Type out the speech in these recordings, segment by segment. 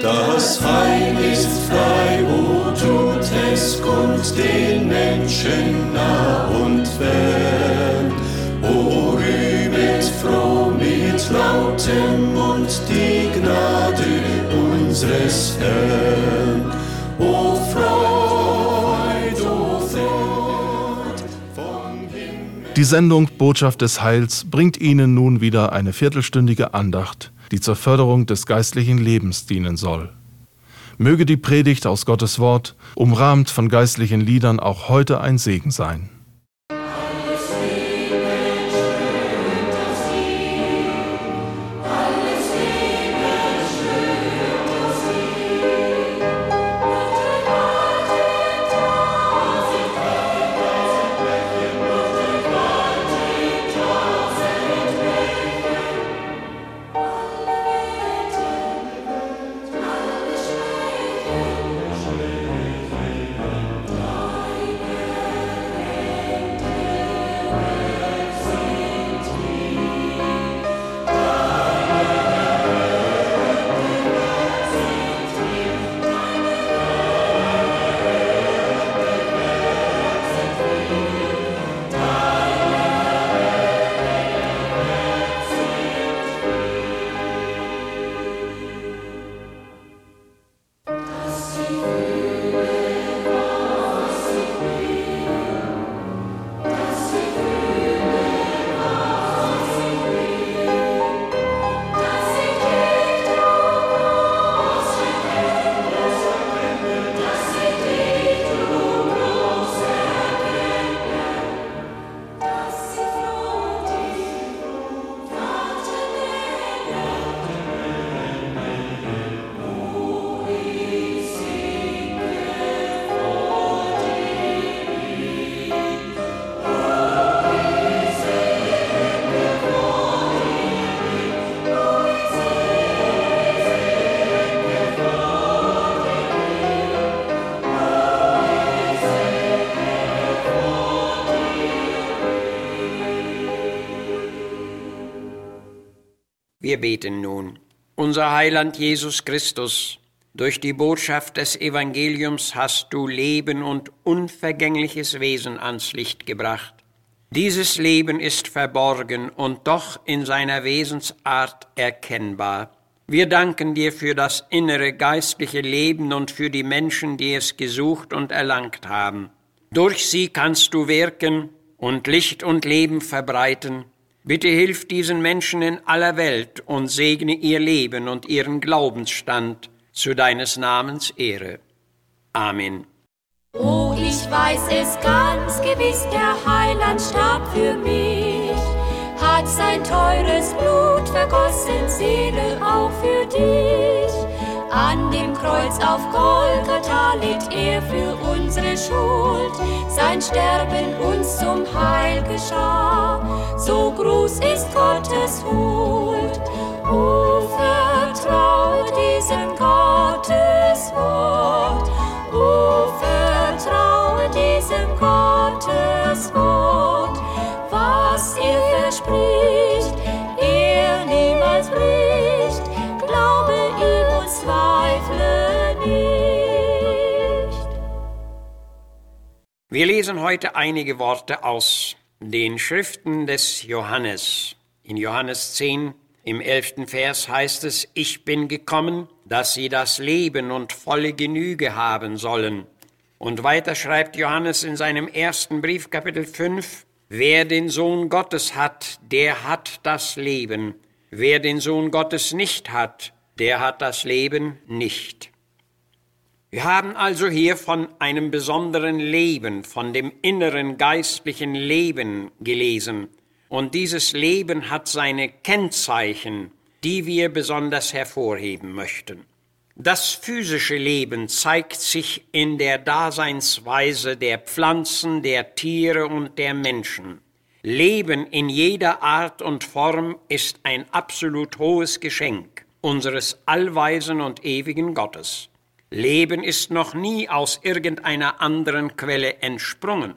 Das Heil ist frei, wo tut es kund den Menschen nah und fern. O rühmet froh mit lautem Mund die Gnade unseres Herrn. O Freud, o Freud vom Himmel. Die Sendung Botschaft des Heils bringt Ihnen nun wieder eine viertelstündige Andacht die zur Förderung des geistlichen Lebens dienen soll. Möge die Predigt aus Gottes Wort, umrahmt von geistlichen Liedern, auch heute ein Segen sein. Beten nun. Unser Heiland Jesus Christus, durch die Botschaft des Evangeliums hast du Leben und unvergängliches Wesen ans Licht gebracht. Dieses Leben ist verborgen und doch in seiner Wesensart erkennbar. Wir danken dir für das innere geistliche Leben und für die Menschen, die es gesucht und erlangt haben. Durch sie kannst du wirken und Licht und Leben verbreiten Bitte hilf diesen Menschen in aller Welt und segne ihr Leben und ihren Glaubensstand zu deines Namens Ehre. Amen. Oh, ich weiß es ganz gewiss, der Heiland starb für mich, hat sein teures Blut vergossen, Seele auch für dich. An dem Kreuz auf Golgatha litt er für unsere Schuld, sein Sterben uns zum Heil geschah. So groß ist Gottes Huld. O Wir lesen heute einige Worte aus den Schriften des Johannes. In Johannes 10 im elften Vers heißt es, ich bin gekommen, dass sie das Leben und volle Genüge haben sollen. Und weiter schreibt Johannes in seinem ersten Brief, Kapitel 5, wer den Sohn Gottes hat, der hat das Leben. Wer den Sohn Gottes nicht hat, der hat das Leben nicht. Wir haben also hier von einem besonderen Leben, von dem inneren geistlichen Leben gelesen. Und dieses Leben hat seine Kennzeichen, die wir besonders hervorheben möchten. Das physische Leben zeigt sich in der Daseinsweise der Pflanzen, der Tiere und der Menschen. Leben in jeder Art und Form ist ein absolut hohes Geschenk unseres allweisen und ewigen Gottes. Leben ist noch nie aus irgendeiner anderen Quelle entsprungen.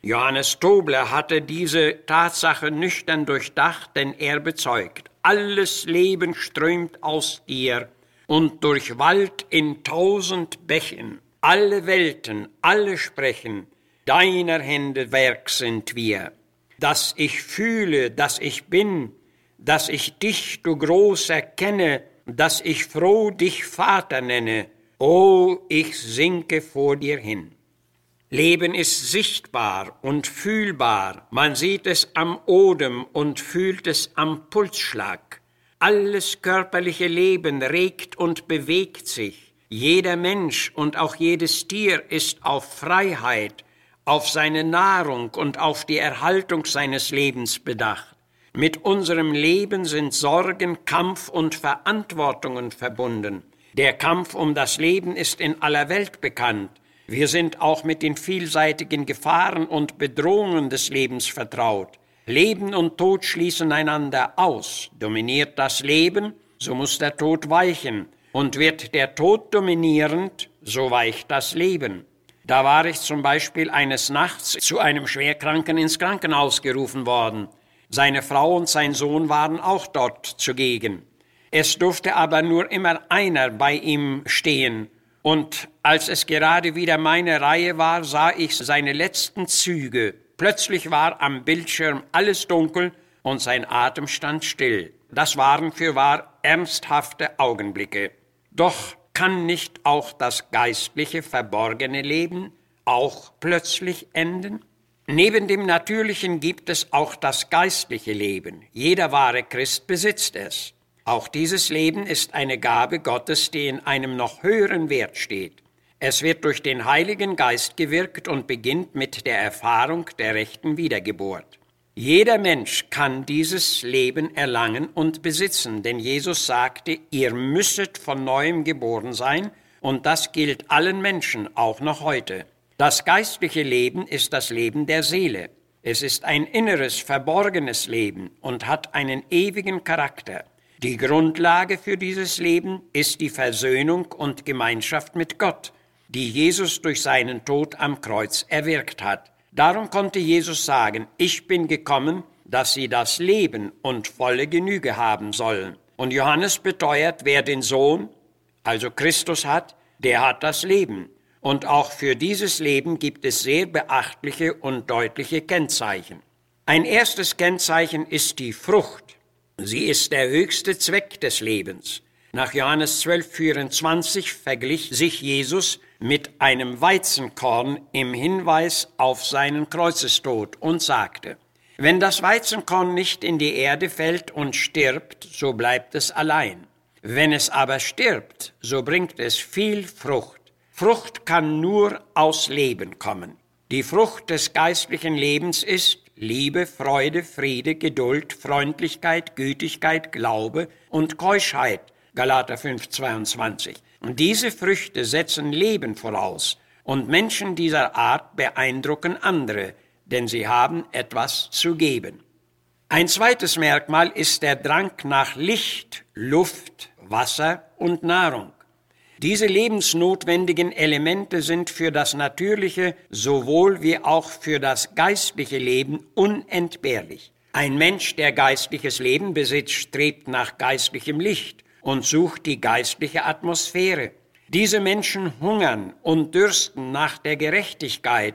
Johannes Tobler hatte diese Tatsache nüchtern durchdacht, denn er bezeugt, alles Leben strömt aus dir und durchwallt in tausend Bächen. Alle Welten, alle sprechen, deiner Hände Werk sind wir. Dass ich fühle, dass ich bin, dass ich dich, du groß, erkenne, dass ich froh dich Vater nenne. O, ich sinke vor dir hin. Leben ist sichtbar und fühlbar, man sieht es am Odem und fühlt es am Pulsschlag. Alles körperliche Leben regt und bewegt sich. Jeder Mensch und auch jedes Tier ist auf Freiheit, auf seine Nahrung und auf die Erhaltung seines Lebens bedacht. Mit unserem Leben sind Sorgen, Kampf und Verantwortungen verbunden. Der Kampf um das Leben ist in aller Welt bekannt. Wir sind auch mit den vielseitigen Gefahren und Bedrohungen des Lebens vertraut. Leben und Tod schließen einander aus. Dominiert das Leben, so muss der Tod weichen. Und wird der Tod dominierend, so weicht das Leben. Da war ich zum Beispiel eines Nachts zu einem Schwerkranken ins Krankenhaus gerufen worden. Seine Frau und sein Sohn waren auch dort zugegen. Es durfte aber nur immer einer bei ihm stehen. Und als es gerade wieder meine Reihe war, sah ich seine letzten Züge Plötzlich war am Bildschirm alles dunkel und sein Atem stand still. Das waren fürwahr ernsthafte Augenblicke. Doch kann nicht auch das geistliche verborgene Leben auch plötzlich enden? Neben dem Natürlichen gibt es auch das geistliche Leben. Jeder wahre Christ besitzt es. Auch dieses Leben ist eine Gabe Gottes, die in einem noch höheren Wert steht. Es wird durch den Heiligen Geist gewirkt und beginnt mit der Erfahrung der rechten Wiedergeburt. Jeder Mensch kann dieses Leben erlangen und besitzen, denn Jesus sagte, ihr müsstet von neuem geboren sein, und das gilt allen Menschen, auch noch heute. Das geistliche Leben ist das Leben der Seele. Es ist ein inneres, verborgenes Leben und hat einen ewigen Charakter. Die Grundlage für dieses Leben ist die Versöhnung und Gemeinschaft mit Gott die Jesus durch seinen Tod am Kreuz erwirkt hat. Darum konnte Jesus sagen, ich bin gekommen, dass sie das Leben und volle Genüge haben sollen. Und Johannes beteuert, wer den Sohn, also Christus hat, der hat das Leben. Und auch für dieses Leben gibt es sehr beachtliche und deutliche Kennzeichen. Ein erstes Kennzeichen ist die Frucht. Sie ist der höchste Zweck des Lebens. Nach Johannes 12, 24 verglich sich Jesus mit einem Weizenkorn im Hinweis auf seinen Kreuzestod und sagte, wenn das Weizenkorn nicht in die Erde fällt und stirbt, so bleibt es allein. Wenn es aber stirbt, so bringt es viel Frucht. Frucht kann nur aus Leben kommen. Die Frucht des geistlichen Lebens ist Liebe, Freude, Friede, Geduld, Freundlichkeit, Gütigkeit, Glaube und Keuschheit. Galater 5, 22. Und diese Früchte setzen Leben voraus, und Menschen dieser Art beeindrucken andere, denn sie haben etwas zu geben. Ein zweites Merkmal ist der Drang nach Licht, Luft, Wasser und Nahrung. Diese lebensnotwendigen Elemente sind für das natürliche sowohl wie auch für das geistliche Leben unentbehrlich. Ein Mensch, der geistliches Leben besitzt, strebt nach geistlichem Licht und sucht die geistliche Atmosphäre. Diese Menschen hungern und dürsten nach der Gerechtigkeit,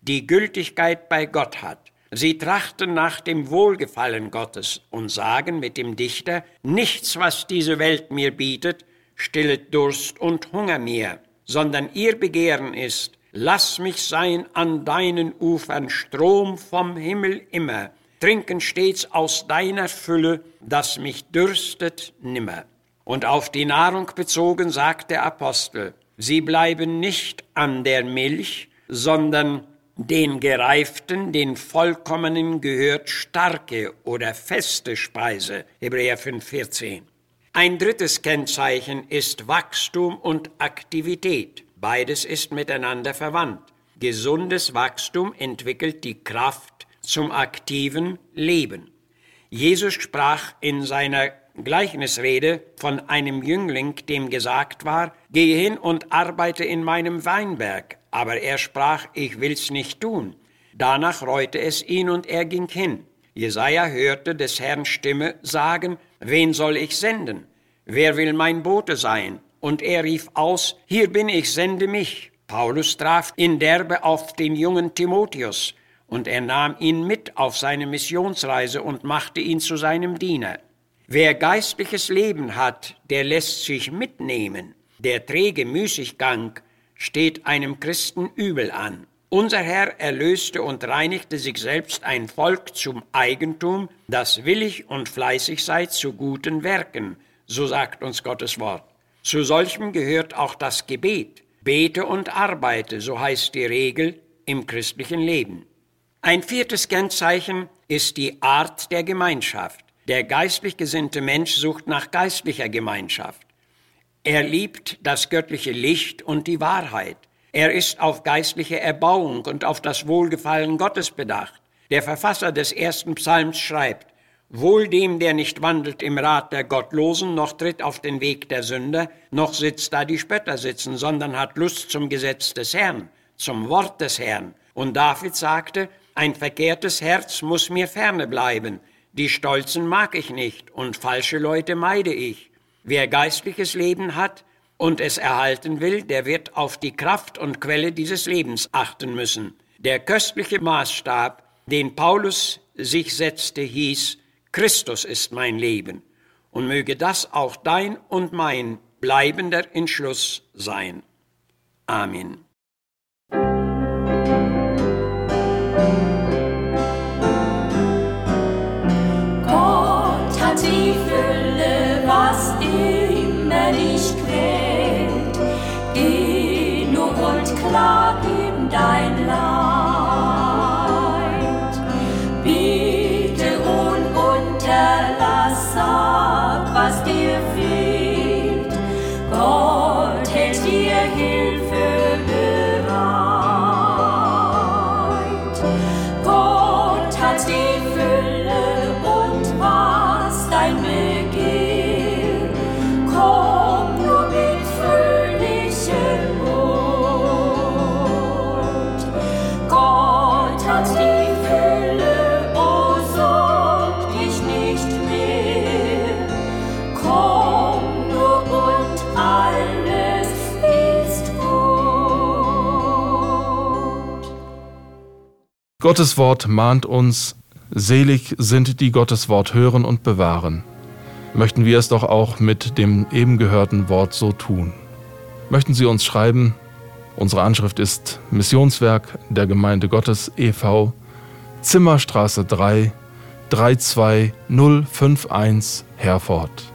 die Gültigkeit bei Gott hat. Sie trachten nach dem Wohlgefallen Gottes und sagen mit dem Dichter, nichts, was diese Welt mir bietet, stillet Durst und Hunger mir, sondern ihr Begehren ist, lass mich sein an deinen Ufern, Strom vom Himmel immer, trinken stets aus deiner Fülle, das mich dürstet nimmer. Und auf die Nahrung bezogen sagt der Apostel, sie bleiben nicht an der Milch, sondern den gereiften, den vollkommenen gehört starke oder feste Speise. Hebräer 5,14. Ein drittes Kennzeichen ist Wachstum und Aktivität. Beides ist miteinander verwandt. Gesundes Wachstum entwickelt die Kraft zum aktiven Leben. Jesus sprach in seiner Gleichnisrede von einem Jüngling, dem gesagt war, gehe hin und arbeite in meinem Weinberg. Aber er sprach, ich will's nicht tun. Danach reute es ihn und er ging hin. Jesaja hörte des Herrn Stimme sagen, wen soll ich senden? wer will mein Bote sein? Und er rief aus, hier bin ich, sende mich. Paulus traf in Derbe auf den jungen Timotheus, und er nahm ihn mit auf seine Missionsreise und machte ihn zu seinem Diener. Wer geistliches Leben hat, der lässt sich mitnehmen. Der träge Müßiggang steht einem Christen übel an. Unser Herr erlöste und reinigte sich selbst ein Volk zum Eigentum, das willig und fleißig sei zu guten Werken, so sagt uns Gottes Wort. Zu solchem gehört auch das Gebet. Bete und arbeite, so heißt die Regel im christlichen Leben. Ein viertes Kennzeichen ist die Art der Gemeinschaft. Der geistlich gesinnte Mensch sucht nach geistlicher Gemeinschaft. Er liebt das göttliche Licht und die Wahrheit. Er ist auf geistliche Erbauung und auf das Wohlgefallen Gottes bedacht. Der Verfasser des ersten Psalms schreibt, Wohl dem, der nicht wandelt im Rat der Gottlosen, noch tritt auf den Weg der Sünder, noch sitzt da die Spötter sitzen, sondern hat Lust zum Gesetz des Herrn, zum Wort des Herrn. Und David sagte, ein verkehrtes Herz muss mir ferne bleiben, die Stolzen mag ich nicht und falsche Leute meide ich. Wer geistliches Leben hat und es erhalten will, der wird auf die Kraft und Quelle dieses Lebens achten müssen. Der köstliche Maßstab, den Paulus sich setzte, hieß, Christus ist mein Leben und möge das auch dein und mein bleibender Entschluss sein. Amen. Gottes Wort mahnt uns, selig sind die Gottes Wort hören und bewahren. Möchten wir es doch auch mit dem eben gehörten Wort so tun. Möchten Sie uns schreiben? Unsere Anschrift ist Missionswerk der Gemeinde Gottes e.V. Zimmerstraße 3 32051 Herford.